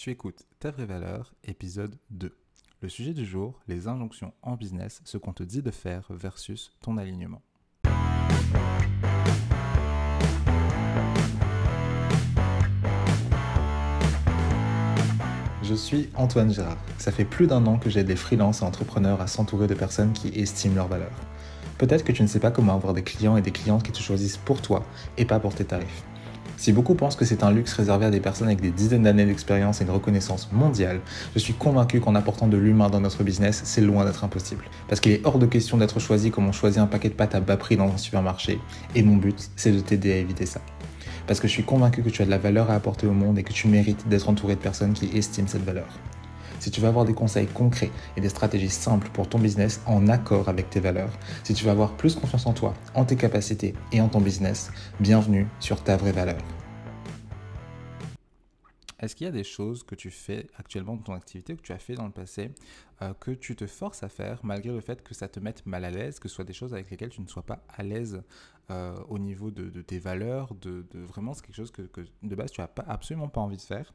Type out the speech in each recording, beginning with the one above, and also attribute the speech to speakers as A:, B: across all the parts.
A: Tu écoutes Ta vraie valeur, épisode 2. Le sujet du jour, les injonctions en business, ce qu'on te dit de faire versus ton alignement. Je suis Antoine Gérard. Ça fait plus d'un an que j'aide les freelances et entrepreneurs à s'entourer de personnes qui estiment leur valeur. Peut-être que tu ne sais pas comment avoir des clients et des clientes qui te choisissent pour toi et pas pour tes tarifs. Si beaucoup pensent que c'est un luxe réservé à des personnes avec des dizaines d'années d'expérience et une reconnaissance mondiale, je suis convaincu qu'en apportant de l'humain dans notre business, c'est loin d'être impossible. Parce qu'il est hors de question d'être choisi comme on choisit un paquet de pâtes à bas prix dans un supermarché, et mon but, c'est de t'aider à éviter ça. Parce que je suis convaincu que tu as de la valeur à apporter au monde et que tu mérites d'être entouré de personnes qui estiment cette valeur. Si tu veux avoir des conseils concrets et des stratégies simples pour ton business en accord avec tes valeurs, si tu veux avoir plus confiance en toi, en tes capacités et en ton business, bienvenue sur ta vraie valeur. Est-ce qu'il y a des choses que tu fais actuellement dans ton activité que tu as fait dans le passé euh, que tu te forces à faire malgré le fait que ça te mette mal à l'aise, que ce soit des choses avec lesquelles tu ne sois pas à l'aise euh, au niveau de, tes valeurs, de, vraiment c'est quelque chose que, de base tu n'as absolument pas envie de faire?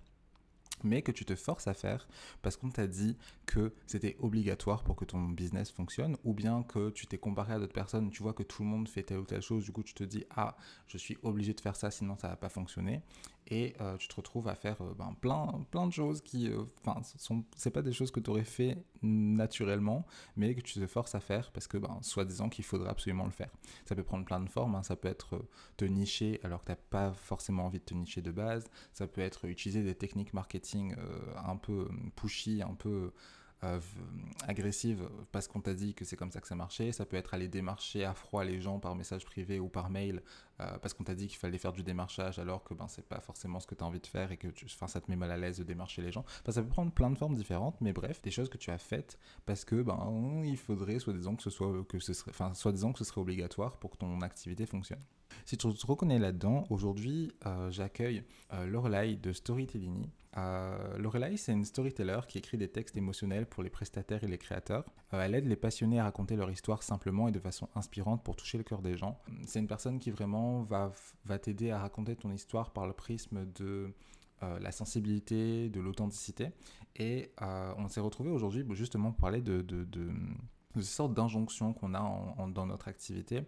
A: Mais que tu te forces à faire parce qu'on t'a dit que c'était obligatoire pour que ton business fonctionne, ou bien que tu t'es comparé à d'autres personnes, tu vois que tout le monde fait telle ou telle chose, du coup tu te dis ah je suis obligé de faire ça sinon ça va pas fonctionner, et euh, tu te retrouves à faire euh, ben, plein, plein de choses qui, euh, enfin, sont c'est pas des choses que tu aurais fait naturellement, mais que tu te forces à faire parce que, ben, soi-disant qu'il faudrait absolument le faire. Ça peut prendre plein de formes, hein. ça peut être te nicher alors que tu n'as pas forcément envie de te nicher de base, ça peut être utiliser des techniques marketing un peu pushy, un peu euh, agressive parce qu'on t'a dit que c'est comme ça que ça marchait. Ça peut être aller démarcher à froid les gens par message privé ou par mail euh, parce qu'on t'a dit qu'il fallait faire du démarchage alors que ben, c'est pas forcément ce que tu as envie de faire et que tu, ça te met mal à l'aise de démarcher les gens. ça peut prendre plein de formes différentes, mais bref, des choses que tu as faites parce que ben, il faudrait, soi-disant, que ce soit, que ce serait, enfin, soi-disant que ce serait obligatoire pour que ton activité fonctionne. Si tu te reconnais là-dedans, aujourd'hui, euh, j'accueille euh, Lorelai de Storytelling. Euh, Lorelai, c'est une storyteller qui écrit des textes émotionnels pour les prestataires et les créateurs. Euh, elle aide les passionnés à raconter leur histoire simplement et de façon inspirante pour toucher le cœur des gens. C'est une personne qui vraiment va, va t'aider à raconter ton histoire par le prisme de la sensibilité, de l'authenticité. Et on s'est retrouvé aujourd'hui justement pour parler de, de, de, de sortes d'injonctions qu'on a dans notre activité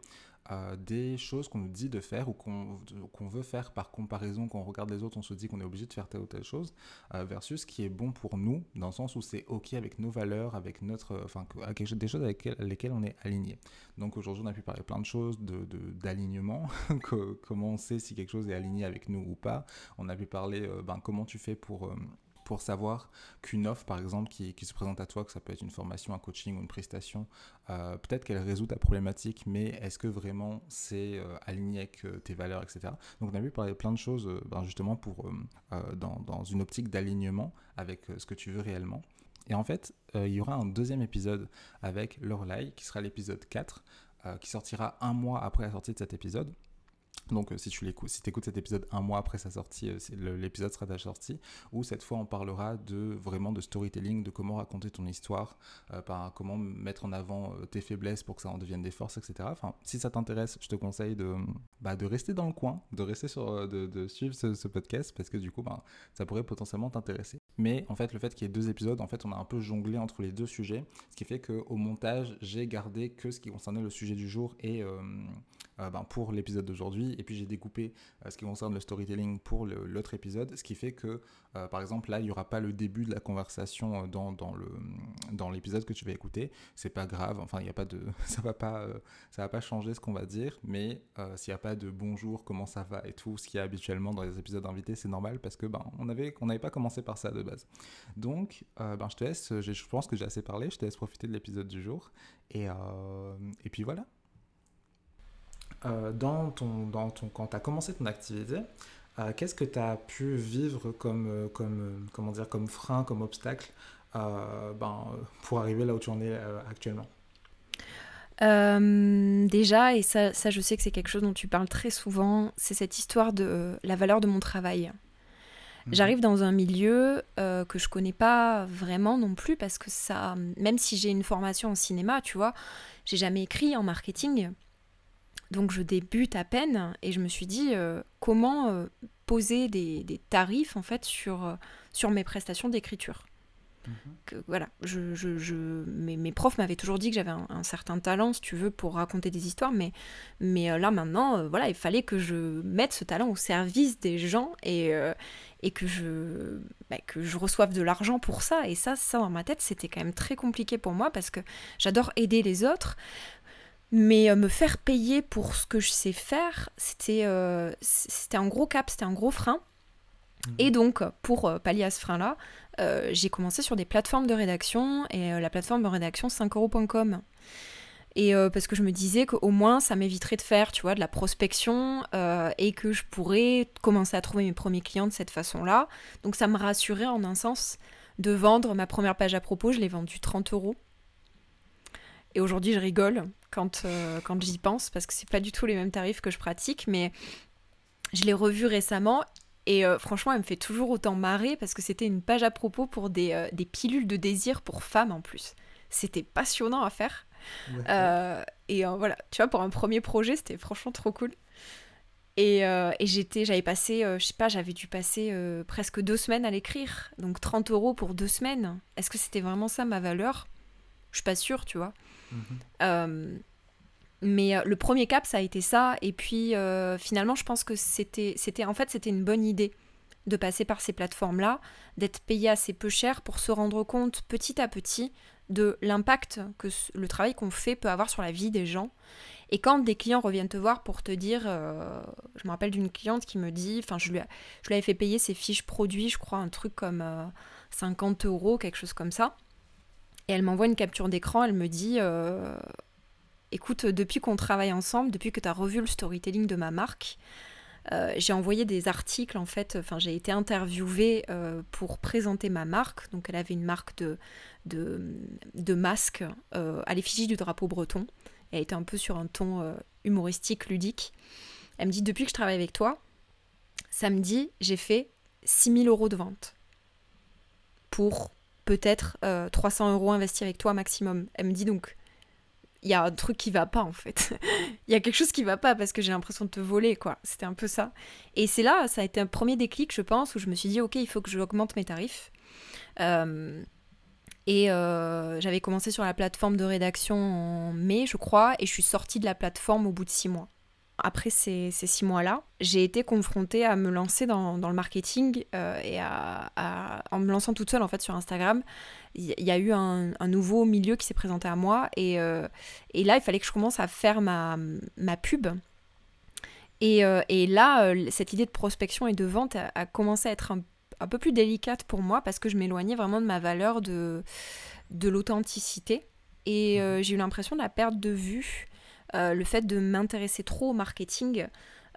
A: des choses qu'on nous dit de faire ou qu'on veut faire par comparaison, quand on regarde les autres, on se dit qu'on est obligé de faire telle ou telle chose, euh, versus ce qui est bon pour nous, dans le sens où c'est OK avec nos valeurs, avec notre, enfin, des choses avec lesquelles on est aligné. Donc aujourd'hui, on a pu parler plein de choses, d'alignement, de, comment on sait si quelque chose est aligné avec nous ou pas. On a pu parler, euh, ben, comment tu fais pour... Pour savoir qu'une offre, par exemple, qui, se présente à toi, que ça peut être une formation, un coaching ou une prestation, euh, peut-être qu'elle résout ta problématique, mais est-ce que vraiment c'est euh, aligné avec euh, tes valeurs, etc. Donc on a vu parler plein de choses, ben, justement, pour, dans, dans, une optique d'alignement avec ce que tu veux réellement. Et en fait, il y aura un deuxième épisode avec Lorelai, qui sera l'épisode 4, qui sortira un mois après la sortie de cet épisode. Donc euh, si tu l'écoutes, si écoutes cet épisode un mois après sa sortie, euh, l'épisode sera déjà sorti, où cette fois on parlera de vraiment de storytelling, de comment raconter ton histoire, euh, par, comment mettre en avant tes faiblesses pour que ça en devienne des forces, etc. Enfin, si ça t'intéresse, je te conseille de, bah, rester dans le coin, de rester sur, de, suivre ce, podcast, parce que du coup, bah, ça pourrait potentiellement t'intéresser. Mais en fait, le fait qu'il y ait deux épisodes, en fait, on a un peu jonglé entre les deux sujets, ce qui fait qu'au montage, j'ai gardé que ce qui concernait le sujet du jour et ben, pour l'épisode d'aujourd'hui. Et puis j'ai découpé euh, ce qui concerne le storytelling pour l'autre épisode, ce qui fait que, euh, par exemple, là, il n'y aura pas le début de la conversation dans, dans, le, dans l'épisode que tu vas écouter. C'est pas grave, enfin, il n'y a pas de, ça va pas, ça va pas changer ce qu'on va dire, mais s'il n'y a pas de bonjour, comment ça va et tout, ce qu'il y a habituellement dans les épisodes invités, c'est normal parce que ben, on avait, on n'avait pas commencé par ça de base. Donc, ben, je te laisse, je pense que j'ai assez parlé, je te laisse profiter de l'épisode du jour. Et, et puis voilà. Euh, dans ton, dans ton, quand tu as commencé ton activité, euh, qu'est-ce que tu as pu vivre comme, euh, comme, comment dire, comme frein, comme obstacle ben, pour arriver là où tu en es actuellement?
B: Déjà, et ça, ça, je sais que c'est quelque chose dont tu parles très souvent, c'est cette histoire de la valeur de mon travail. Mhm. J'arrive dans un milieu que je connais pas vraiment non plus parce que ça, même si j'ai une formation en cinéma, tu vois, j'ai jamais écrit en marketing. Donc je débute à peine et je me suis dit comment poser des, des, tarifs en fait sur, sur mes prestations d'écriture que, voilà, je, je, je mes, mes, profs m'avaient toujours dit que j'avais un, certain talent, si tu veux, pour raconter des histoires, mais, mais euh, là maintenant, euh, voilà, il fallait que je mette ce talent au service des gens et, euh, et que, je, bah, que je reçoive de l'argent pour ça. Et ça, ça dans ma tête, c'était quand même très compliqué pour moi parce que j'adore aider les autres. Mais me faire payer pour ce que je sais faire, c'était c'était un gros cap, c'était un gros frein. Mhm. Et donc, pour pallier à ce frein-là, euh, j'ai commencé sur des plateformes de rédaction et euh, la plateforme de rédaction 5euros.com. Et euh, parce que je me disais qu'au moins ça m'éviterait de faire, tu vois, de la prospection et que je pourrais commencer à trouver mes premiers clients de cette façon-là. Donc ça me rassurait en un sens de vendre ma première page à propos. Je l'ai vendue 30 euros. Et aujourd'hui, je rigole quand, quand j'y pense parce que c'est pas du tout les mêmes tarifs que je pratique, mais je l'ai revue récemment et euh, franchement, elle me fait toujours autant marrer parce que c'était une page à propos pour des, euh, des, pilules de désir pour femmes en plus. C'était passionnant à faire. Euh, et voilà, tu vois, pour un premier projet, c'était franchement trop cool. Et, et j'étais, j'avais passé, je sais pas, j'avais dû passer presque deux semaines à l'écrire. Donc 30 euros pour deux semaines. Est-ce que c'était vraiment ça ma valeur? Je suis pas sûre, tu vois. Mhm. Mais euh, le premier cap, ça a été ça. Et puis euh, finalement, je pense que c'était, en fait, c'était une bonne idée de passer par ces plateformes-là, d'être payé assez peu cher pour se rendre compte petit à petit de l'impact que le travail qu'on fait peut avoir sur la vie des gens. Et quand des clients reviennent te voir pour te dire, euh, je me rappelle d'une cliente qui me dit, enfin je lui, je lui avais fait payer ses fiches produits, je crois un truc comme 50 euros, quelque chose comme ça. Et elle m'envoie une capture d'écran, elle me dit, écoute, depuis qu'on travaille ensemble, depuis que tu as revu le storytelling de ma marque, euh, j'ai envoyé des articles en fait, enfin j'ai été interviewée euh, pour présenter ma marque. Donc elle avait une marque de, de, masques euh, à l'effigie du drapeau breton. Elle était un peu sur un ton humoristique, ludique. Elle me dit depuis que je travaille avec toi, samedi j'ai fait 6000 euros de vente pour peut-être 300 euros investis avec toi maximum. Elle me dit donc il y a un truc qui va pas en fait. Il y a quelque chose qui va pas parce que j'ai l'impression de te voler quoi. C'était un peu ça. Et c'est là, ça a été un premier déclic je pense où je me suis dit ok il faut que je augmente mes tarifs. Euh, et euh, j'avais commencé sur la plateforme de rédaction en mai je crois et je suis sortie de la plateforme au bout de six mois après ces, six mois-là, j'ai été confrontée à me lancer dans, le marketing euh, et à, en me lançant toute seule en fait sur Instagram. Il y, a eu un, nouveau milieu qui s'est présenté à moi et, euh, et, là il fallait que je commence à faire ma, ma pub. Et, euh, et là, cette idée de prospection et de vente a, commencé à être un, un, peu plus délicate pour moi parce que je m'éloignais vraiment de ma valeur de, de l'authenticité. Et mmh. j'ai eu l'impression de la perte de vue euh, le fait de m'intéresser trop au marketing.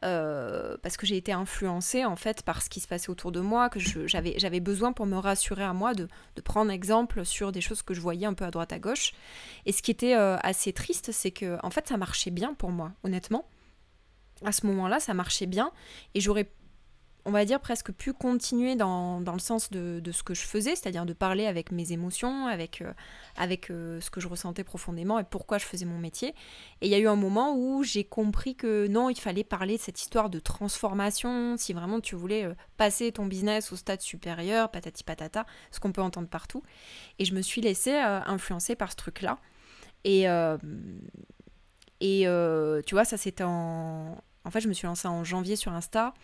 B: Euh, parce que j'ai été influencée en fait par ce qui se passait autour de moi, que j'avais besoin pour me rassurer à moi de, prendre exemple sur des choses que je voyais un peu à droite à gauche. Et ce qui était euh, assez triste, c'est que en fait ça marchait bien pour moi, honnêtement. À ce moment-là, ça marchait bien et j'aurais on va dire, presque pu continuer dans, le sens de, ce que je faisais, c'est-à-dire de parler avec mes émotions, avec, euh, avec euh, ce que je ressentais profondément et pourquoi je faisais mon métier. Et il y a eu un moment où j'ai compris que non, il fallait parler de cette histoire de transformation, si vraiment tu voulais euh, passer ton business au stade supérieur, patati patata, ce qu'on peut entendre partout. Et je me suis laissée influencer par ce truc-là. Et, et tu vois, ça c'était en... En fait, je me suis lancée en janvier sur Insta.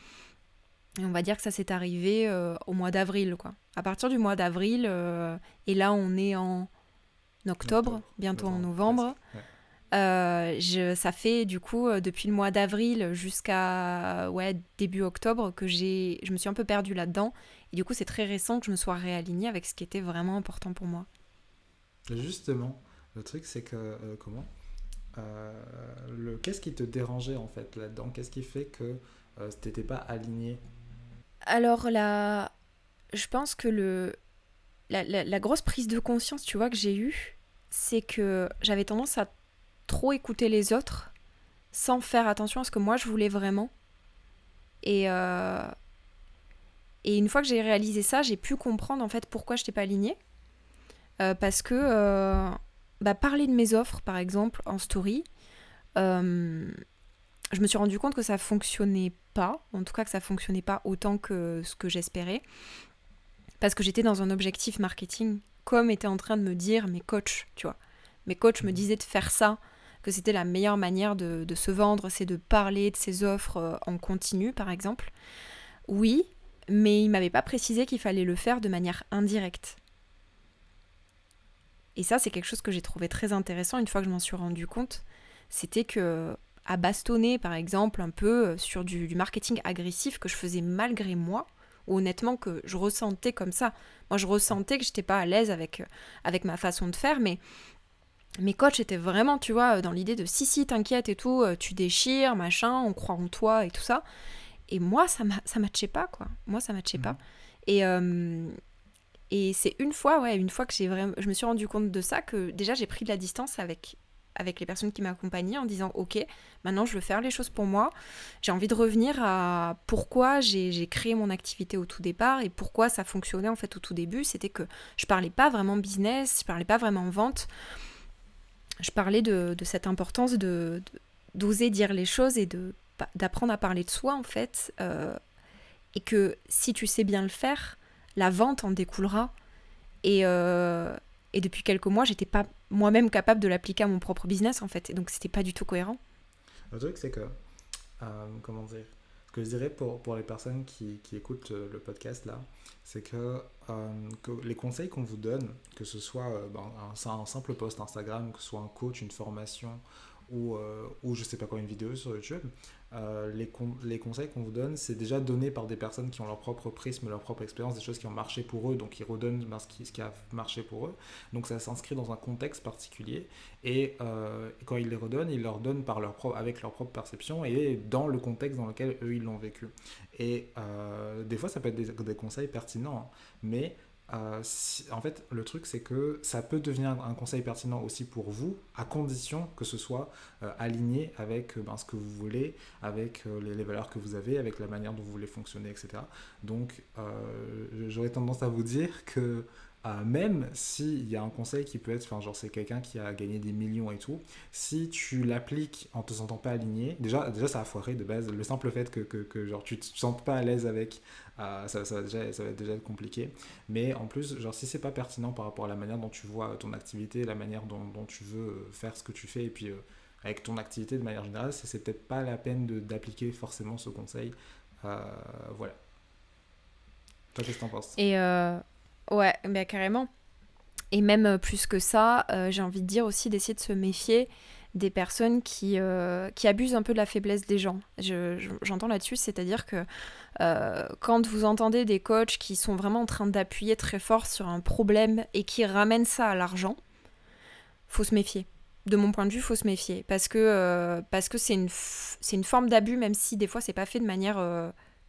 B: Et on va dire que ça s'est arrivé euh, au mois d'avril, quoi. À partir du mois d'avril, euh, et là on est en octobre, bientôt en novembre. Euh, je, ça fait du coup depuis le mois d'avril jusqu'à ouais, début octobre que j'ai, je me suis un peu perdue là-dedans. Et du coup, c'est très récent que je me sois réalignée avec ce qui était vraiment important pour moi.
A: Justement, le truc c'est que comment le qu'est-ce qui te dérangeait en fait là-dedans? Qu'est-ce qui fait que euh, t'étais pas aligné
B: alors là, je pense que le, la, grosse prise de conscience, tu vois, que j'ai eue, c'est que j'avais tendance à trop écouter les autres sans faire attention à ce que moi je voulais vraiment. Et, euh, et une fois que j'ai réalisé ça, j'ai pu comprendre en fait pourquoi je n'étais pas alignée. Euh, parce que euh, bah, parler de mes offres, par exemple, en story, je me suis rendu compte que ça fonctionnait pas, en tout cas que ça fonctionnait pas autant que ce que j'espérais, parce que j'étais dans un objectif marketing, comme était en train de me dire mes coachs, tu vois. Mes coachs me disaient de faire ça, que c'était la meilleure manière de, de se vendre, c'est de parler de ses offres euh, en continu, par exemple. Oui, mais ils m'avaient pas précisé qu'il fallait le faire de manière indirecte. Et ça, c'est quelque chose que j'ai trouvé très intéressant une fois que je m'en suis rendu compte. C'était que à bastonner, par exemple, un peu euh, sur du, marketing agressif que je faisais malgré moi, ou honnêtement que je ressentais comme ça. Moi, je ressentais que j'étais pas à l'aise avec, euh, avec ma façon de faire, mais mes coachs étaient vraiment, tu vois, dans l'idée de si, si, t'inquiète et tout, euh, tu déchires, machin, on croit en toi et tout ça. Et moi, ça ça matchait pas, quoi. Moi, ça matchait pas. Mmh. Et, et c'est une fois, ouais, une fois que j'ai vraiment, je me suis rendu compte de ça, que déjà j'ai pris de la distance avec avec les personnes qui m'accompagnaient en disant ok maintenant je veux faire les choses pour moi. J'ai envie de revenir à pourquoi j'ai créé mon activité au tout départ et pourquoi ça fonctionnait en fait au tout début. C'était que je parlais pas vraiment business je parlais pas vraiment vente. Je parlais de, cette importance de d'oser dire les choses et de d'apprendre à parler de soi en fait euh, et que si tu sais bien le faire la vente en découlera. Et, euh, et depuis quelques mois j'étais pas moi-même capable de l'appliquer à mon propre business en fait. Et donc c'était pas du tout cohérent.
A: Le truc c'est que, euh, comment dire, ce que je dirais pour, pour les personnes qui, qui écoutent euh, le podcast là, c'est que, euh, que, les conseils qu'on vous donne, que ce soit ben, un, un, simple post Instagram, que ce soit un coach, une formation ou, ou je sais pas quoi, une vidéo sur YouTube, euh, les, les, conseils qu'on vous donne, c'est déjà donné par des personnes qui ont leur propre prisme, leur propre expérience, des choses qui ont marché pour eux, donc ils redonnent ben, ce, qui, ce, qui, a marché pour eux. Donc ça s'inscrit dans un contexte particulier. Et, euh, quand ils les redonnent, ils leur donnent par leur avec leur propre perception et dans le contexte dans lequel eux ils l'ont vécu. Et euh, des fois, ça peut être des, des conseils pertinents, hein, mais euh, en fait, le truc, c'est que ça peut devenir un conseil pertinent aussi pour vous, à condition que ce soit euh, aligné avec euh, ben, ce que vous voulez, avec les, valeurs que vous avez, avec la manière dont vous voulez fonctionner, etc. Donc, j'aurais tendance à vous dire que même s'il y a un conseil qui peut être, genre, c'est quelqu'un qui a gagné des millions et tout, si tu l'appliques en te sentant pas aligné, déjà, déjà ça a foiré de base. Le simple fait que, que, que genre, tu te sentes pas à l'aise avec, euh, ça, ça, va déjà, ça va déjà être compliqué. Mais en plus, genre, si c'est pas pertinent par rapport à la manière dont tu vois ton activité, la manière dont, tu veux faire ce que tu fais, et puis euh, avec ton activité de manière générale, c'est peut-être pas la peine d'appliquer forcément ce conseil. Euh, voilà. Toi, qu'est-ce que t'en penses?
B: Ouais, bah, carrément. Et même euh, plus que ça, euh, j'ai envie de dire aussi d'essayer de se méfier des personnes qui, euh, abusent un peu de la faiblesse des gens. J'entends là-dessus, c'est-à-dire que quand vous entendez des coachs qui sont vraiment en train d'appuyer très fort sur un problème et qui ramènent ça à l'argent, faut se méfier. De mon point de vue, faut se méfier parce que c'est une, une forme d'abus, même si des fois c'est pas fait de manière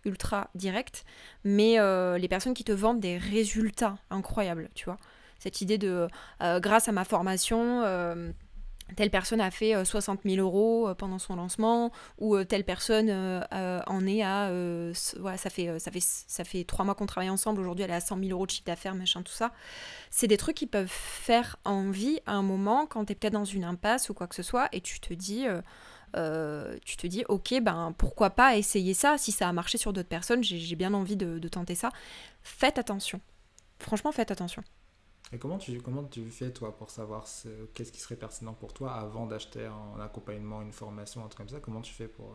B: ultra direct, mais euh, les personnes qui te vendent des résultats incroyables, tu vois. Cette idée de, euh, grâce à ma formation, euh, telle personne a fait 60 000 euros pendant son lancement, ou telle personne en est à, voilà, ça fait, ça trois mois qu'on travaille ensemble, aujourd'hui elle est à 100 000 euros de chiffre d'affaires, machin, tout ça. C'est des trucs qui peuvent faire envie à un moment quand tu es peut-être dans une impasse ou quoi que ce soit, et tu te dis euh, tu ok, ben pourquoi pas essayer ça? Si ça a marché sur d'autres personnes, j'ai bien envie de, tenter ça. Faites attention. Franchement, faites attention.
A: Et comment tu, comment tu fais, toi, pour savoir qu'est-ce qui serait pertinent pour toi avant d'acheter un accompagnement, une formation, un truc comme ça? Comment tu fais pour.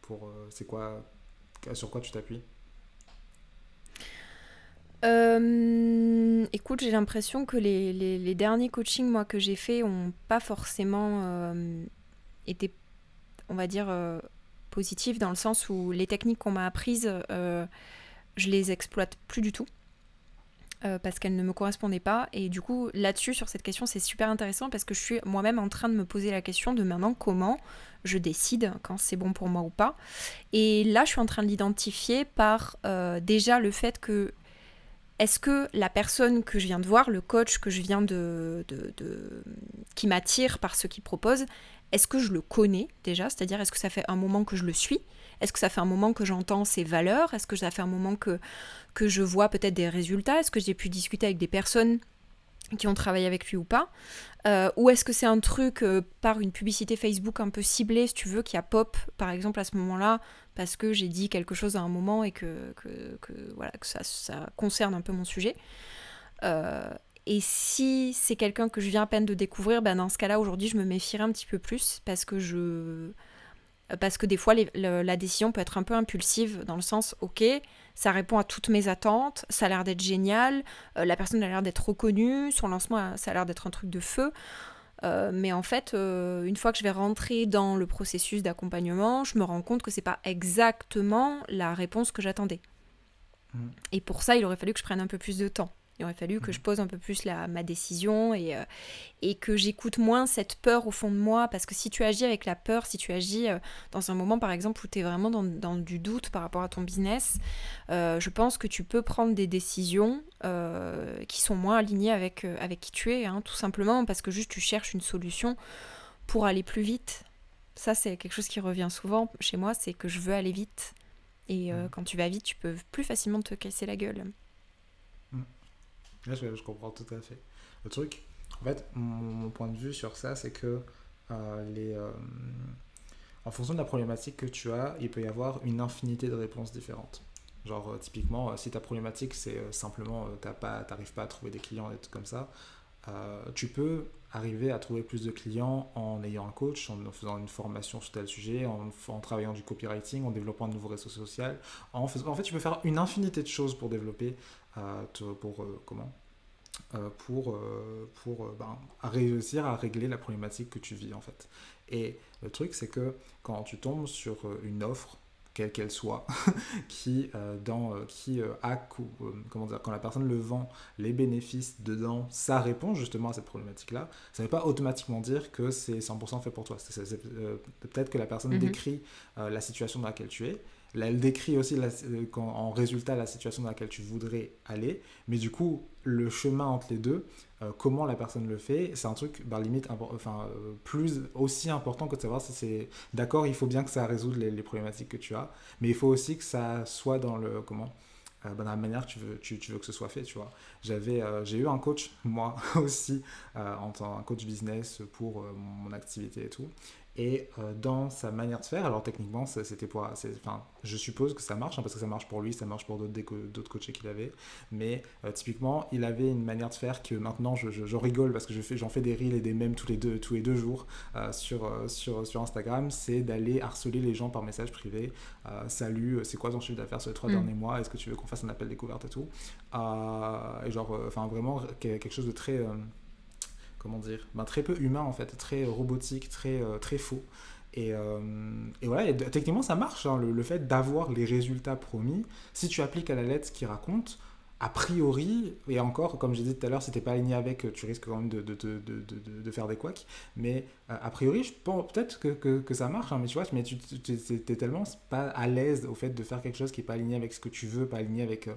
A: pour euh, c'est quoi Sur quoi tu t'appuies?
B: Euh, écoute, j'ai l'impression que les, les, derniers coachings moi que j'ai fait ont pas forcément était, on va dire, euh, positif dans le sens où les techniques qu'on m'a apprises, euh, je les exploite plus du tout. Euh, parce qu'elles ne me correspondaient pas. Et du coup, là-dessus, sur cette question, c'est super intéressant parce que je suis moi-même en train de me poser la question de maintenant comment je décide quand c'est bon pour moi ou pas. Et là, je suis en train de l'identifier par déjà le fait que est-ce que la personne que je viens de voir, le coach que je viens de qui m'attire par ce qu'il propose, est-ce que je le connais déjà? C'est-à-dire, est-ce que ça fait un moment que je le suis? Est-ce que ça fait un moment que j'entends ses valeurs? Est-ce que ça fait un moment que, je vois peut-être des résultats? Est-ce que j'ai pu discuter avec des personnes qui ont travaillé avec lui ou pas? Euh, Ou est-ce que c'est un truc euh, par une publicité Facebook un peu ciblée, si tu veux, qui a pop, par exemple, à ce moment-là, parce que j'ai dit quelque chose à un moment et que, voilà, ça, ça, concerne un peu mon sujet? Euh, Et si c'est quelqu'un que je viens à peine de découvrir, ben dans ce cas-là, aujourd'hui, je me méfierais un petit peu plus, parce que je parce que des fois la décision peut être un peu impulsive dans le sens ok ça répond à toutes mes attentes ça a l'air d'être génial euh, la personne a l'air d'être reconnue son lancement ça a l'air d'être un truc de feu. Euh, mais en fait euh, une fois que je vais rentrer dans le processus d'accompagnement je me rends compte que c'est pas exactement la réponse que j'attendais. Mmh. et pour ça il aurait fallu que je prenne un peu plus de temps il aurait fallu que je mhm. pose un peu plus la, ma décision et, euh, et que j'écoute moins cette peur au fond de moi. Parce que si tu agis avec la peur, si tu agis euh, dans un moment par exemple où tu es vraiment dans, dans, du doute par rapport à ton business, euh, je pense que tu peux prendre des décisions qui sont moins alignées avec, avec qui tu es, hein, tout simplement parce que juste tu cherches une solution pour aller plus vite. Ça, c'est quelque chose qui revient souvent chez moi, c'est que je veux aller vite. Et quand tu vas vite, tu peux plus facilement te casser la gueule
A: je, comprends tout à fait. Le truc, en fait, mon, point de vue sur ça, c'est que euh, les, euh, en fonction de la problématique que tu as, il peut y avoir une infinité de réponses différentes. Genre, euh, typiquement, si ta problématique, c'est simplement, tu n'arrives pas à trouver des clients et tout comme ça, tu peux arriver à trouver plus de clients en ayant un coach, en faisant une formation sur tel sujet, en, travaillant du copywriting, en développant un nouveau réseau social. En, en fait, tu peux faire une infinité de choses pour développer pour euh, comment? Euh, pour, euh, pour ben, réussir à régler la problématique que tu vis en fait. Et le truc c'est que quand tu tombes sur une offre quelle qu'elle soit, qui, dans, qui a, comment dire, quand la personne le vend, les bénéfices dedans, ça répond justement à cette problématique-là, ça ne veut pas automatiquement dire que c'est 100% fait pour toi. Peut-être que la personne mm-hmm. décrit la situation dans laquelle tu es, elle décrit aussi euh, en résultat la situation dans laquelle tu voudrais aller, mais du coup, le chemin entre les deux, euh, comment la personne le fait, c'est un truc bah, limite enfin, euh, plus aussi important que de savoir si c'est d'accord, il faut bien que ça résout les, problématiques que tu as, mais il faut aussi que ça soit dans le comment bah, dans la manière que tu veux, tu, veux que ce soit fait, tu vois. J'avais, j'ai eu un coach, moi aussi, en tant que coach business pour mon activité et tout. Et euh, dans sa manière de faire, alors techniquement, c'était pour. Enfin, je suppose que ça marche, hein, parce que ça marche pour lui, ça marche pour d'autres coachés qu'il avait. Mais euh, typiquement, il avait une manière de faire que maintenant, je, je, rigole parce que j'en fais, fais des reels et des mèmes tous les deux, tous les deux jours euh, sur, sur, sur Instagram. C'est d'aller harceler les gens par message privé. Salut, c'est quoi ton chiffre d'affaires sur les trois mm. derniers mois? Est-ce que tu veux qu'on fasse un appel découverte et tout? Et genre, enfin, vraiment, quelque chose de très comment dire, ben, très peu humain en fait, très robotique, très, euh, très faux. Et, euh, et, voilà, techniquement ça marche, hein, le, fait d'avoir les résultats promis, si tu appliques à la lettre ce qu'il raconte, a priori, et encore, comme j'ai dit tout à l'heure, si t'es pas aligné avec, tu risques quand même de, de, de, de faire des couacs, mais euh, a priori, je pense peut-être que, que, que, ça marche, hein, mais tu vois, mais tu es tellement pas à l'aise au fait de faire quelque chose qui est pas aligné avec ce que tu veux, pas aligné avec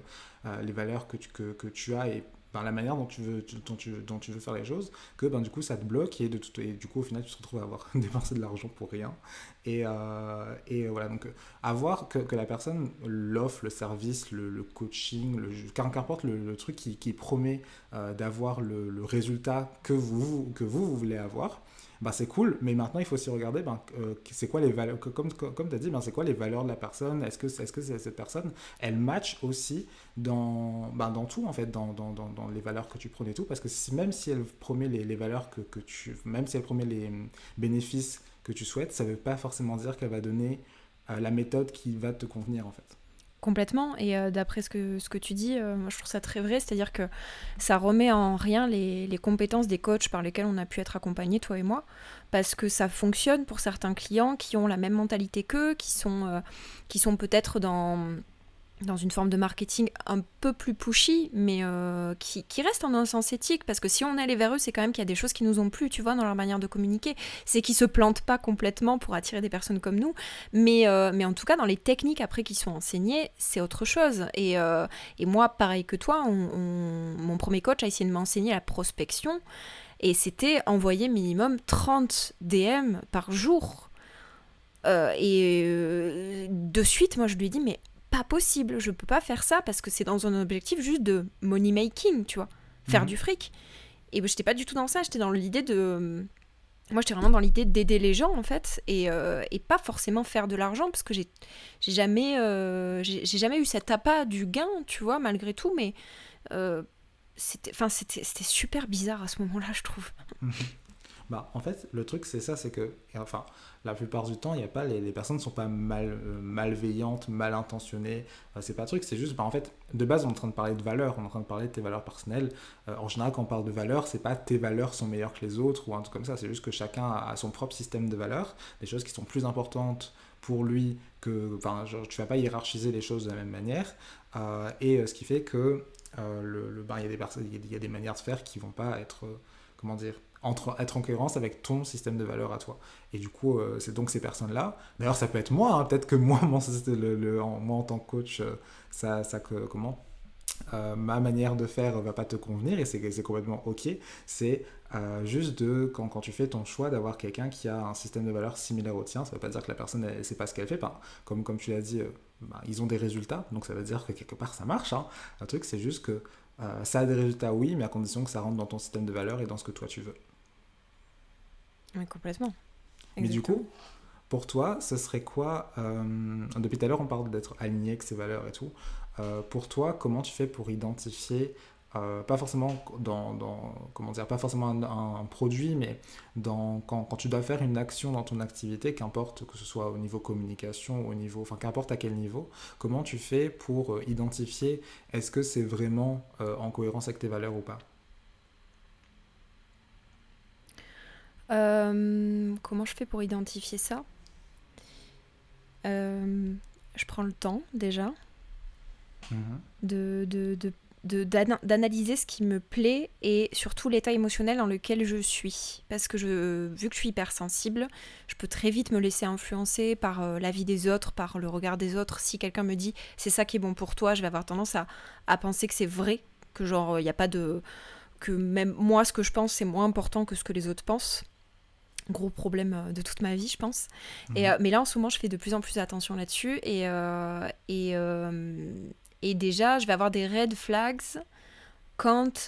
A: les valeurs que tu, que, que tu as, et par la manière dont tu veux, dont tu, dont tu veux faire les choses, que ben, du coup ça te bloque et, du coup au final tu te retrouves à avoir dépensé de l'argent pour rien. Et, euh, et voilà, donc avoir que, que la personne l'offre, le service, le, coaching, le, qu'importe le, truc qui, qui promet euh, d'avoir le, le, résultat que vous, que vous, vous voulez avoir, bah, c'est cool, mais maintenant il faut aussi regarder ben, euh, c'est quoi les valeurs, comme, comme tu as dit, ben, c'est quoi les valeurs de la personne, est-ce que, est -ce que cette personne, elle match aussi dans, ben, dans tout en fait, dans, dans, dans, les valeurs que tu prônes et tout, parce que si, même si elle promet les, les, valeurs que, que tu, même si elle promet les bénéfices que tu souhaites, ça ne veut pas forcément dire qu'elle va donner euh, la méthode qui va te convenir en fait.
B: Complètement. Et euh, d'après ce que, ce que tu dis, euh, moi je trouve ça très vrai. C'est-à-dire que ça remet en rien les, compétences des coachs par lesquels on a pu être accompagnés, toi et moi. Parce que ça fonctionne pour certains clients qui ont la même mentalité qu'eux, qui sont, euh, qui sont peut-être dans dans une forme de marketing un peu plus pushy, mais euh, qui, qui, reste en un sens éthique, parce que si on allait vers eux, c'est quand même qu'il y a des choses qui nous ont plu, tu vois, dans leur manière de communiquer. C'est qu'ils se plantent pas complètement pour attirer des personnes comme nous, mais, euh, mais en tout cas, dans les techniques après qui sont enseignées, c'est autre chose. Et, euh, et, moi, pareil que toi, mon premier coach a essayé de m'enseigner la prospection, et c'était envoyer minimum 30 DM par jour. et de suite, moi, je lui ai dit, mais pas possible, je peux pas faire ça parce que c'est dans un objectif juste de money making, tu vois, faire mhm. du fric. Et je j'étais pas du tout dans ça, j'étais dans l'idée de moi, j'étais vraiment dans l'idée d'aider les gens, en fait, et, euh, et, pas forcément faire de l'argent, parce que j'ai jamais, euh, j'ai jamais eu cet appât du gain, tu vois, malgré tout, mais euh, c'était super bizarre à ce moment-là, je trouve.
A: Bah, en fait, le truc, c'est ça, c'est que, enfin, la plupart du temps, y a pas, les, les, personnes ne sont pas mal, euh, malveillantes, mal intentionnées. Euh, c'est pas un truc, c'est juste, bah, en fait, de base, on est en train de parler de valeurs, on est en train de parler de tes valeurs personnelles. Euh, en général, quand on parle de valeurs, c'est pas tes valeurs sont meilleures que les autres ou un truc comme ça, c'est juste que chacun a son propre système de valeurs, des choses qui sont plus importantes pour lui que, enfin, tu vas pas hiérarchiser les choses de la même manière. et ce qui fait que, le, le bah, il y a y a des manières de faire qui vont pas être, comment dire, être en cohérence avec ton système de valeurs à toi. Et du coup, euh, c'est donc ces personnes-là. D'ailleurs, ça peut être moi. Hein. Peut-être que moi, en, moi, en tant que coach, euh, ça, ça que, comment euh, ma manière de faire va pas te convenir et c'est complètement ok. C'est juste de, quand, quand, tu fais ton choix, d'avoir quelqu'un qui a un système de valeurs similaire au tien. Ça veut pas dire que la personne ne sait pas ce qu'elle fait. comme, comme tu l'as dit, bah, ils ont des résultats. Donc ça veut dire que quelque part ça marche. Hein. Truc, c'est juste que ça a des résultats, oui, mais à condition que ça rentre dans ton système de valeurs et dans ce que toi tu veux.
B: Oui, complètement.
A: Mais du coup, pour toi, ce serait quoi euh, Depuis tout à l'heure, on parle d'être aligné avec ses valeurs et tout. Euh, pour toi, comment tu fais pour identifier, euh, pas forcément dans, dans, comment dire, pas forcément un, produit, mais dans, quand, quand, tu dois faire une action dans ton activité, qu'importe que ce soit au niveau communication, au niveau, enfin qu'importe à quel niveau, comment tu fais pour identifier est-ce que c'est vraiment en cohérence avec tes valeurs ou pas?
B: Euh, comment je fais pour identifier ça? Euh, Je prends le temps déjà mhm. de, de, d'analyser ce qui me plaît et surtout l'état émotionnel dans lequel je suis. Parce que je, vu que je suis hypersensible, je peux très vite me laisser influencer par euh, la vie des autres, par le regard des autres. Si quelqu'un me dit c'est ça qui est bon pour toi, je vais avoir tendance à, à penser que c'est vrai, que genre il n'y a pas de... que même moi ce que je pense c'est moins important que ce que les autres pensent gros problème euh, de toute ma vie, je pense. Et, mhm. euh, mais là, en ce moment, je fais de plus en plus attention là-dessus. Et, euh, et, et, déjà, je vais avoir des red flags quand,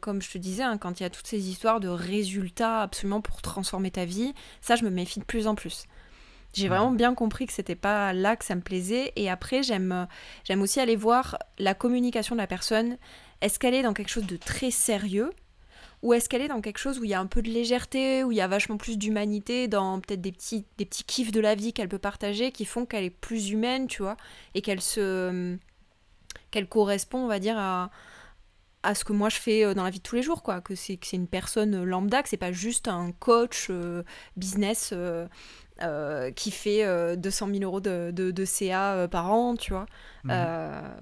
B: comme je te disais, hein, quand il y a toutes ces histoires de résultats absolument pour transformer ta vie. Ça, je me méfie de plus en plus. J'ai mhm. vraiment bien compris que c'était pas là que ça me plaisait. Et après, j'aime aussi aller voir la communication de la personne. Est-ce qu'elle est dans quelque chose de très sérieux ou est-ce qu'elle est dans quelque chose où il y a un peu de légèreté, où il y a vachement plus d'humanité, dans peut-être des petits, des petits kiffs de la vie qu'elle peut partager, qui font qu'elle est plus humaine, tu vois, et qu'elle se... qu'elle correspond, on va dire, à, à ce que moi je fais euh, dans la vie de tous les jours, quoi. Que c'est, que c'est une personne lambda, que c'est pas juste un coach euh, business euh, qui fait 200 000 euros de, de, CA par an, tu vois. Mhm.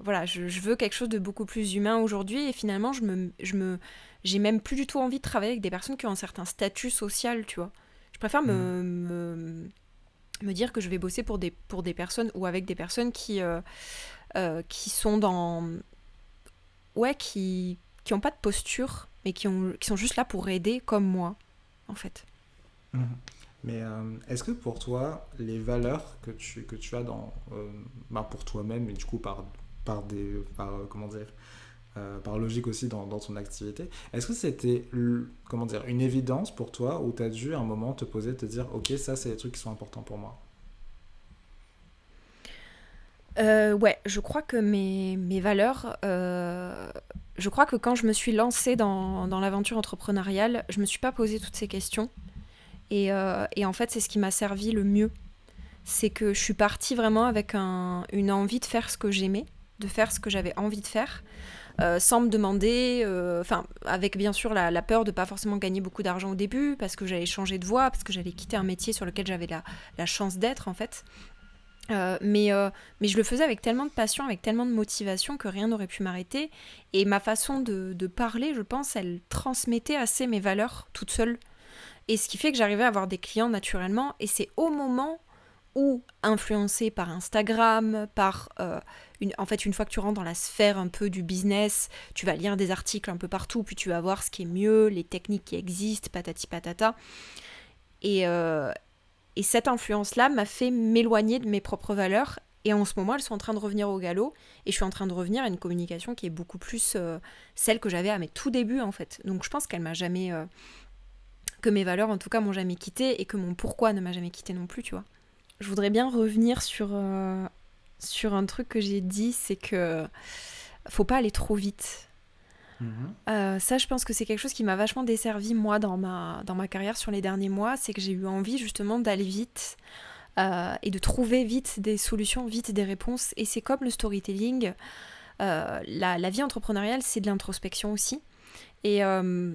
B: voilà, je, je, veux quelque chose de beaucoup plus humain aujourd'hui, et finalement, je me... Je me j'ai même plus du tout envie de travailler avec des personnes qui ont un certain statut social, tu vois. Je préfère me, mm. me, dire que je vais bosser pour des, pour des personnes ou avec des personnes qui, euh, euh, qui sont dans. Ouais, qui qui n'ont pas de posture, mais qui, ont, qui sont juste là pour aider comme moi, en fait.
A: Mm. Mais euh, est-ce que pour toi, les valeurs que tu, que tu as dans, bah pour toi-même, et du coup par, par des. Par, comment dire euh, par logique aussi dans, dans ton activité. Est-ce que c'était comment dire, une évidence pour toi ou tu as dû à un moment te poser, te dire ok ça c'est les trucs qui sont importants pour moi?
B: Euh, ouais, je crois que mes, mes valeurs, euh, je crois que quand je me suis lancée dans, dans l'aventure entrepreneuriale, je me suis pas posé toutes ces questions. Et, et en fait, c'est ce qui m'a servi le mieux. C'est que je suis partie vraiment avec un, une envie de faire ce que j'aimais, de faire ce que j'avais envie de faire. Euh, sans me demander, euh, enfin, avec bien sûr la, peur de pas forcément gagner beaucoup d'argent au début, parce que j'allais changer de voie, parce que j'allais quitter un métier sur lequel j'avais la, chance d'être, en fait. Euh, mais, mais je le faisais avec tellement de passion, avec tellement de motivation que rien n'aurait pu m'arrêter. Et ma façon de, de, parler, je pense, elle transmettait assez mes valeurs toute seule. Et ce qui fait que j'arrivais à avoir des clients naturellement. Et c'est au moment ou influencé par Instagram, par... Euh, une, en fait, une fois que tu rentres dans la sphère un peu du business, tu vas lire des articles un peu partout, puis tu vas voir ce qui est mieux, les techniques qui existent, patati patata. Et, euh, et cette influence-là m'a fait m'éloigner de mes propres valeurs Et en ce moment, elles sont en train de revenir au galop. Et je suis en train de revenir à une communication qui est beaucoup plus euh, celle que j'avais à mes tout débuts, en fait. Donc je pense qu'elle m'a jamais. Que mes valeurs, en tout cas, m'ont jamais quitté et que mon pourquoi ne m'a jamais quitté non plus, tu vois. Je voudrais bien revenir sur, euh, sur un truc que j'ai dit c'est que faut pas aller trop vite. Mhm. ça, je pense que c'est quelque chose qui m'a vachement desservi, moi, dans ma, dans ma carrière sur les derniers mois. C'est que j'ai eu envie, justement, d'aller vite. Euh, et de trouver vite des solutions, vite des réponses. Et c'est comme le storytelling. Euh, la, vie entrepreneuriale, c'est de l'introspection aussi. Et euh,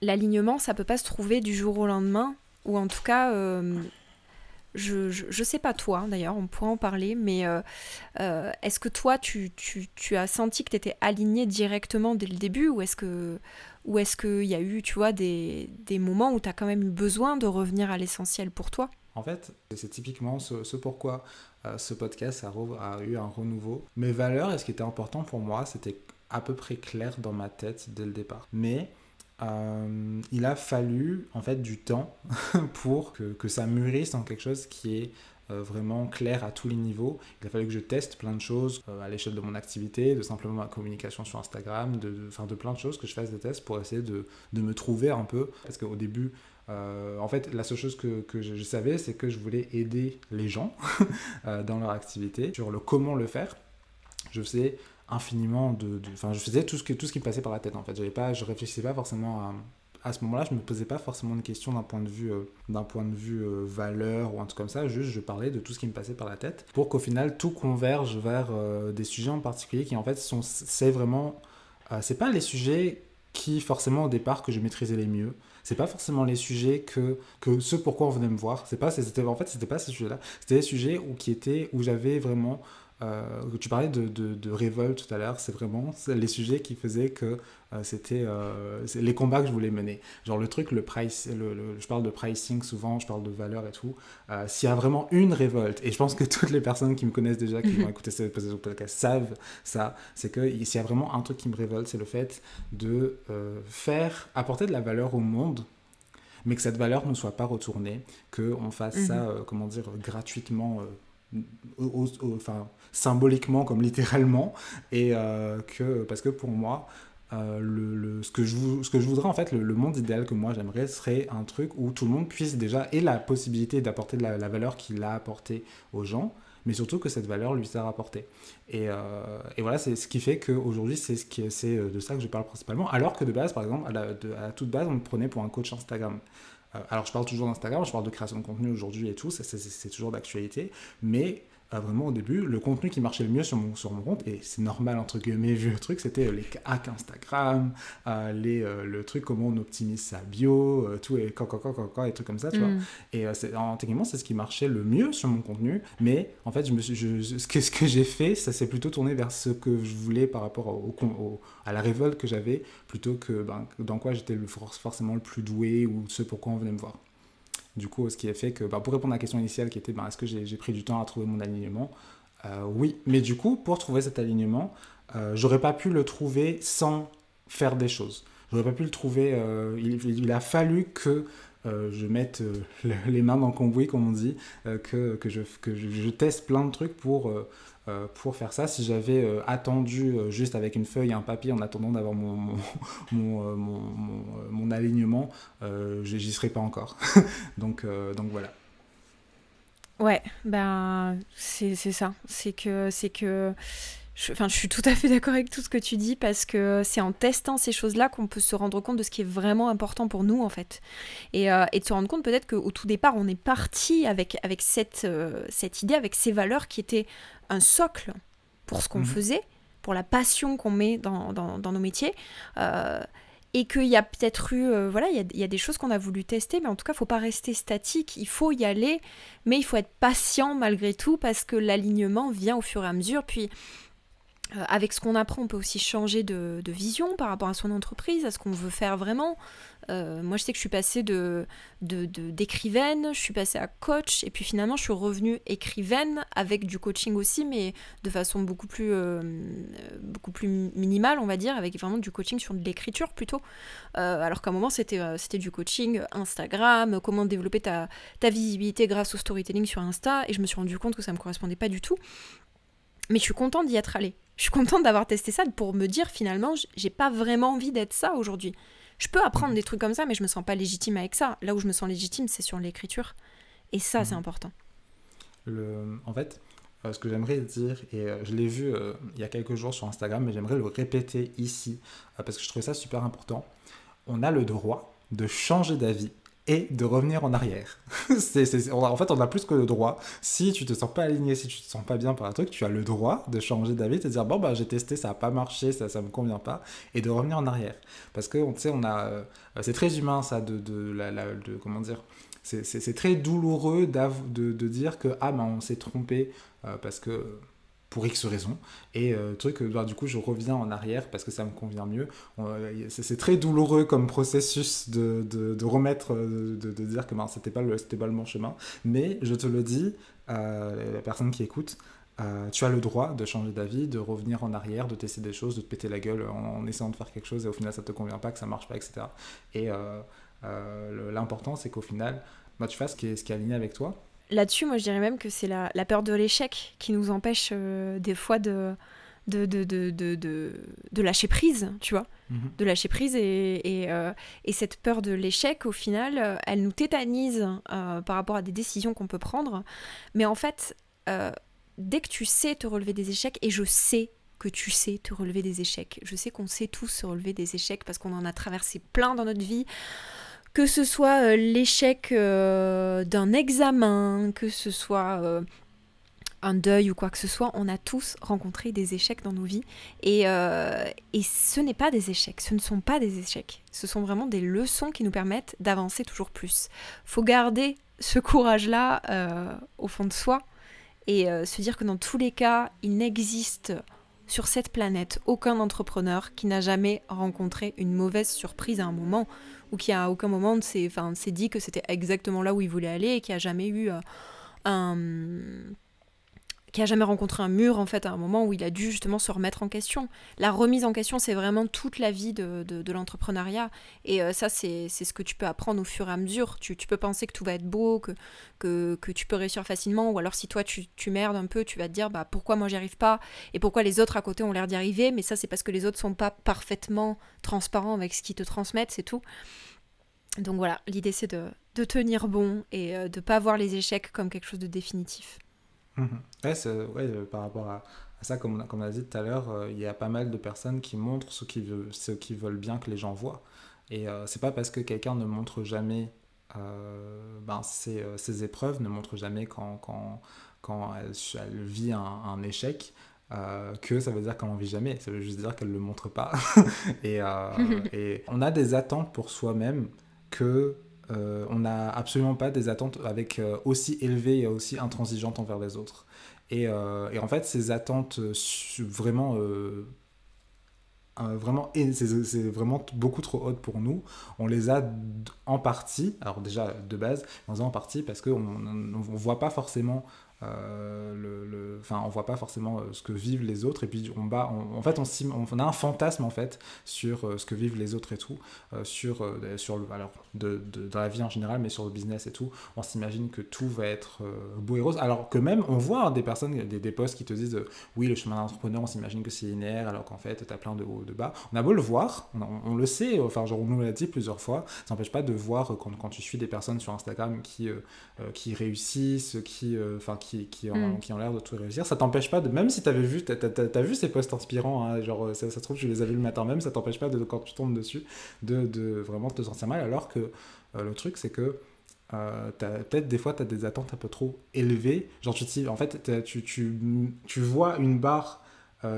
B: l'alignement, ça peut pas se trouver du jour au lendemain, ou en tout cas, je, je, sais pas toi d'ailleurs, on pourra en parler, mais est-ce que toi, tu, as senti que tu étais aligné directement dès le début, ou est-ce que ou qu'il y a eu, tu des, moments où tu as quand même eu besoin de revenir à l'essentiel pour toi?
A: En fait, c'est typiquement ce, pourquoi euh, ce podcast a, eu un renouveau. Mes valeurs et ce qui était important pour moi, c'était à peu près clair dans ma tête dès le départ. Mais euh, il a fallu en fait du temps pour que, ça mûrisse en quelque chose qui est euh, vraiment clair à tous les niveaux. Il a fallu que je teste plein de choses à l'échelle de mon activité, de simplement ma communication sur Instagram, de, de, de plein de choses, que je fasse des tests pour essayer de, de me trouver un peu. Parce qu'au début, euh, en fait, la seule chose que, je, savais, c'est que je voulais aider les gens euh, dans leur activité. Sur le comment le faire, je faisais infiniment de... Enfin, je faisais tout ce, que, tout ce qui me passait par la tête, en fait. Pas, je réfléchissais pas forcément à... À ce moment-là, je me posais pas forcément de questions d'un point de vue, euh, d'un point de vue valeur ou un truc comme ça. Juste, je parlais de tout ce qui me passait par la tête pour qu'au final tout converge vers des sujets en particulier qui en fait sont, c'est vraiment, c'est pas les sujets qui forcément au départ que je maîtrisais les mieux c'est pas forcément les sujets que, que ce pourquoi on venait me voir. C'est pas, c'était, en fait, c'était pas ces sujets-là. C'était des sujets où, qui étaient, où j'avais vraiment. Euh, tu parlais de, de, de, révolte tout à l'heure, c'est vraiment les sujets qui faisaient que euh, c'était euh, les combats que je voulais mener. Genre le truc, le price, le, je parle de pricing souvent, je parle de valeur et tout. S'il y a vraiment une révolte, et je pense que toutes les personnes qui me connaissent déjà, qui vont écouter ce podcast, savent ça, c'est que s'il y a vraiment un truc qui me révolte, c'est le fait de faire, apporter de la valeur au monde mais que cette valeur ne soit pas retournée, qu'on fasse ça, mhm. comment dire, gratuitement, euh, enfin, symboliquement comme littéralement, et euh, que, parce que pour moi, le, ce, que je, ce que je voudrais en fait, le, monde idéal que moi j'aimerais serait un truc où tout le monde puisse déjà ait la possibilité d'apporter la, valeur qu'il a apportée aux gens, mais surtout que cette valeur lui sert rapporté. Et, euh, et voilà, c'est ce qui fait qu'aujourd'hui, c'est ce euh, de ça que je parle principalement, alors que de base, par exemple, à la, à toute base, on me prenait pour un coach Instagram. Euh, alors, je parle toujours d'Instagram, je parle de création de contenu aujourd'hui et tout, c'est toujours d'actualité, mais vraiment au début, le contenu qui marchait le mieux sur mon, sur mon compte, et c'est normal entre guillemets vu le truc, c'était les hacks Instagram, euh, les, euh, le truc comment on optimise sa bio, euh, tout et quand, quand, quand, quand, et trucs comme ça, tu vois. Mm. Et techniquement, c'est ce qui marchait le mieux sur mon contenu, mais en fait, je me suis, je, ce que, ce que j'ai fait, ça s'est plutôt tourné vers ce que je voulais par rapport au, à la révolte que j'avais, plutôt que ben, dans quoi j'étais forcément le plus doué ou ce pourquoi on venait me voir. Du coup, ce qui a fait que, bah, pour répondre à la question initiale qui était, bah, est-ce que j'ai pris du temps à trouver mon alignement euh, Oui, mais du coup, pour trouver cet alignement, euh, j'aurais pas pu le trouver sans faire des choses. J'aurais pas pu le trouver. Euh, il, a fallu que je mette les mains dans le cambouis, comme on dit, que, que, je, que je, teste plein de trucs pour euh, pour faire ça. Si j'avais euh, attendu euh, juste avec une feuille et un papier en attendant d'avoir mon, mon, mon, mon, alignement, j'y serais pas encore. donc, donc voilà.
B: Ouais, ben c'est ça. C'est que c'est que je, enfin, je suis tout à fait d'accord avec tout ce que tu dis parce que c'est en testant ces choses-là qu'on peut se rendre compte de ce qui est vraiment important pour nous en fait. Et, euh, et de se rendre compte peut-être qu'au tout départ on est parti avec, avec cette, euh, cette idée, avec ces valeurs qui étaient un socle pour ce qu'on mhm. faisait, pour la passion qu'on met dans, dans, dans, nos métiers. Euh, et qu'il y a peut-être eu, voilà, il y a, y a, des choses qu'on a voulu tester, mais en tout cas, il faut pas rester statique, il faut y aller, mais il faut être patient malgré tout, parce que l'alignement vient au fur et à mesure. Puis, avec ce qu'on apprend, on peut aussi changer de, vision par rapport à son entreprise, à ce qu'on veut faire vraiment. Euh, moi, je sais que je suis passée de, d'écrivaine, je suis passée à coach, et puis finalement, je suis revenue écrivaine avec du coaching aussi, mais de façon beaucoup plus, euh, beaucoup plus minimale, on va dire, avec vraiment du coaching sur de l'écriture plutôt. alors qu'à un moment, c'était, c'était du coaching Instagram, comment développer ta, ta visibilité grâce au storytelling sur Insta, et je me suis rendu compte que ça ne me correspondait pas du tout. Mais je suis contente d'y être allée. Je suis contente d'avoir testé ça pour me dire finalement, j'ai pas vraiment envie d'être ça aujourd'hui. Je peux apprendre des trucs comme ça, mais je me sens pas légitime avec ça. Là où je me sens légitime, c'est sur l'écriture. Et ça, c'est mhm. important.
A: Le... En fait, euh, ce que j'aimerais dire, et euh, je l'ai vu euh, il y a quelques jours sur Instagram, mais j'aimerais le répéter ici, parce que je trouvais ça super important. On a le droit de changer d'avis et de revenir en arrière. c'est, en fait, on a plus que le droit. Si tu te sens pas aligné, si tu te sens pas bien par un truc, tu as le droit de changer d'avis, de dire bon bah j'ai testé, ça a pas marché, ça ça me convient pas, et de revenir en arrière. Parce que on sait, on a, euh, c'est très humain ça de, de, la, de comment dire. C'est, très douloureux de, de, dire que ah ben on s'est trompé euh, parce que pour X raisons. Et euh, truc, bah, du coup, je reviens en arrière parce que ça me convient mieux. c'est très douloureux comme processus de, de, remettre, de, de, dire que ben, c'était pas, le, pas le bon chemin. Mais je te le dis, euh, la personne qui écoute, euh, tu as le droit de changer d'avis, de revenir en arrière, de tester des choses, de te péter la gueule en, essayant de faire quelque chose et au final ça te convient pas, que ça marche pas, etc. Et l'important c'est qu'au final, bah, tu fasses ce qui est aligné avec toi
B: là-dessus, moi je dirais même que c'est la, peur de l'échec qui nous empêche euh, des fois de de, de, de, de, lâcher prise, tu vois. Mhm. De lâcher prise et, et, euh, et cette peur de l'échec, au final, euh, elle nous tétanise par rapport à des décisions qu'on peut prendre. Mais en fait, dès que tu sais te relever des échecs, et je sais que tu sais te relever des échecs, je sais qu'on sait tous se relever des échecs parce qu'on en a traversé plein dans notre vie que ce soit euh, l'échec euh, d'un examen, que ce soit euh, un deuil ou quoi que ce soit, on a tous rencontré des échecs dans nos vies. Et, et ce n'est pas des échecs, ce ne sont pas des échecs. Ce sont vraiment des leçons qui nous permettent d'avancer toujours plus. faut garder ce courage-là au fond de soi et se dire que dans tous les cas, il n'existe sur cette planète aucun entrepreneur qui n'a jamais rencontré une mauvaise surprise à un moment ou qui à aucun moment s'est dit que c'était exactement là où il voulait aller et qui a jamais eu euh, un qui a jamais rencontré un mur en fait à un moment où il a dû justement se remettre en question. La remise en question, c'est vraiment toute la vie de, de, l'entrepreneuriat. Et euh, ça, c'est ce que tu peux apprendre au fur et à mesure. Tu, tu peux penser que tout va être beau, que, que, que, tu peux réussir facilement, ou alors si toi tu, tu merdes un peu, tu vas te dire bah, pourquoi moi j'y arrive pas, et pourquoi les autres à côté ont l'air d'y arriver, mais ça c'est parce que les autres sont pas parfaitement transparents avec ce qu'ils te transmettent, c'est tout. Donc voilà, l'idée c'est de, de, tenir bon et euh, de pas voir les échecs comme quelque chose de définitif.
A: Mhm. Ouais, euh, par rapport à, ça, comme on, a, comme on, a, dit tout à l'heure, euh, il y a pas mal de personnes qui montrent ce qu'ils veulent, ce veulent bien que les gens voient. Et euh, c'est pas parce que quelqu'un ne montre jamais ben, ses, ses, épreuves, ne montre jamais quand, quand, quand elle, elle, vit un, un échec, que ça veut dire qu'elle n'en vit jamais. Ça veut juste dire qu'elle ne le montre pas. et, et, on a des attentes pour soi-même que euh, on n'a absolument pas des attentes avec euh, aussi élevées et aussi intransigeantes envers les autres. Et, euh, en fait, ces attentes vraiment vraiment c'est vraiment beaucoup trop hautes pour nous on les a en partie alors déjà de base on les a en partie parce qu'on ne voit pas forcément euh, le, on voit pas forcément euh, ce que vivent les autres et puis on bat, en fait, on, on, a un fantasme en fait sur euh, ce que vivent les autres et tout, sur, sur le, de, de, dans la vie en général, mais sur le business et tout. On s'imagine que tout va être beau et rose, alors que même on voit des personnes, des, des posts qui te disent oui, le chemin d'entrepreneur, on s'imagine que c'est linéaire, alors qu'en fait, tu as plein de hauts, de bas. On a beau le voir, on, le sait, enfin, genre, on nous l'a dit plusieurs fois, ça n'empêche pas de voir quand, quand, tu suis des personnes sur Instagram qui, qui réussissent, qui, enfin, qui qui, ont, mm. qui ont l'air de tout réussir. Ça t'empêche pas de, même si t'avais vu, t'as, as, vu ces posts inspirants, hein, genre ça, ça, se trouve, je les avais le matin même, ça t'empêche pas de, quand tu tombes dessus, de, de vraiment te sentir mal, alors que euh, le truc, c'est que euh, peut-être des fois, tu as des attentes un peu trop élevées. Genre, tu, en fait, tu, tu, tu, vois une barre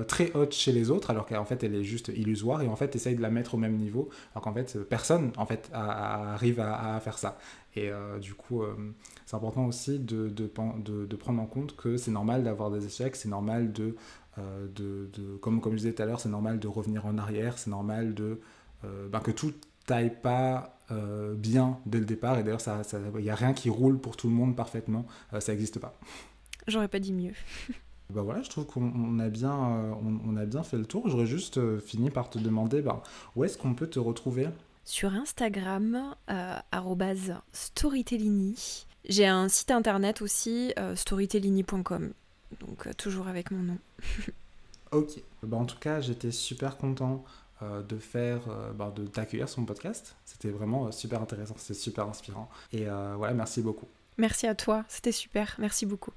A: très haute chez les autres, alors qu'en fait elle est juste illusoire, et en fait essaye de la mettre au même niveau, alors qu'en fait personne en fait arrive à, faire ça. Et du coup, c'est important aussi de, de, prendre en compte que c'est normal d'avoir des échecs, c'est normal de, comme, comme je disais tout à l'heure, c'est normal de revenir en arrière, c'est normal de, ben, que tout taille pas euh, bien dès le départ. Et d'ailleurs, il n'y a rien qui roule pour tout le monde parfaitement. Euh, ça n'existe pas.
B: J'aurais pas dit mieux.
A: Bah voilà, je trouve qu'on a, bien, euh, on, a bien fait le tour. J'aurais juste fini par te demander bah, où est-ce qu'on peut te retrouver?
B: Sur Instagram, storytellini. J'ai un site internet aussi, storytellini.com. Donc toujours avec mon nom.
A: ok. Bah, en tout cas, j'étais super content euh, de faire, euh, bah, de t'accueillir sur mon podcast. C'était vraiment euh, super intéressant, c'était super inspirant. Et voilà, merci beaucoup.
B: Merci à toi, c'était super, merci beaucoup.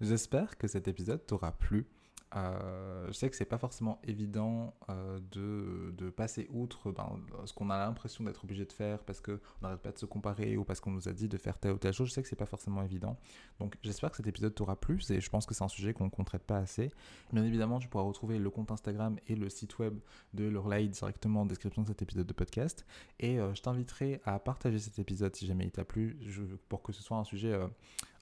A: J'espère que cet épisode t'aura plu. Euh, je sais que c'est pas forcément évident euh, de, de, passer outre ben, ce qu'on a l'impression d'être obligé de faire parce qu'on n'arrête pas de se comparer ou parce qu'on nous a dit de faire telle ou telle chose. Je sais que c'est pas forcément évident. Donc j'espère que cet épisode t'aura plu et je pense que c'est un sujet qu'on ne traite pas assez. Bien évidemment, tu pourras retrouver le compte Instagram et le site web de l'Orlaï directement en description de cet épisode de podcast. Et euh, je t'inviterai à partager cet épisode si jamais il t'a plu pour que ce soit un sujet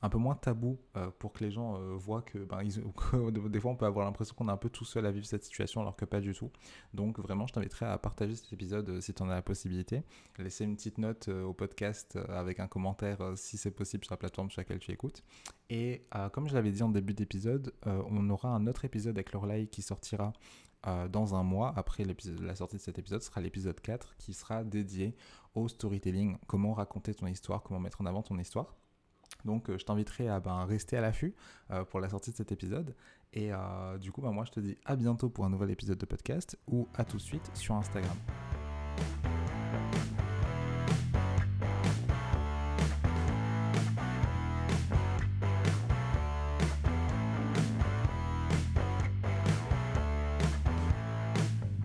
A: un peu moins tabou euh, pour que les gens euh, voient que, ben, des fois on peut avoir l'impression qu'on est un peu tout seul à vivre cette situation alors que pas du tout. Donc vraiment je t'inviterai à partager cet épisode euh, si tu en as la possibilité. Laisser une petite note au podcast avec un commentaire si c'est possible sur la plateforme sur laquelle tu écoutes. Et comme je l'avais dit en début d'épisode, on aura un autre épisode avec Lorelai qui sortira dans un mois après la sortie de cet épisode, sera l'épisode 4 qui sera dédié au storytelling, comment raconter ton histoire, comment mettre en avant ton histoire. Donc euh, je t'inviterai à ben, rester à l'affût euh, pour la sortie de cet épisode. Et euh, du coup, ben, moi je te dis à bientôt pour un nouvel épisode de podcast ou à tout de suite sur Instagram.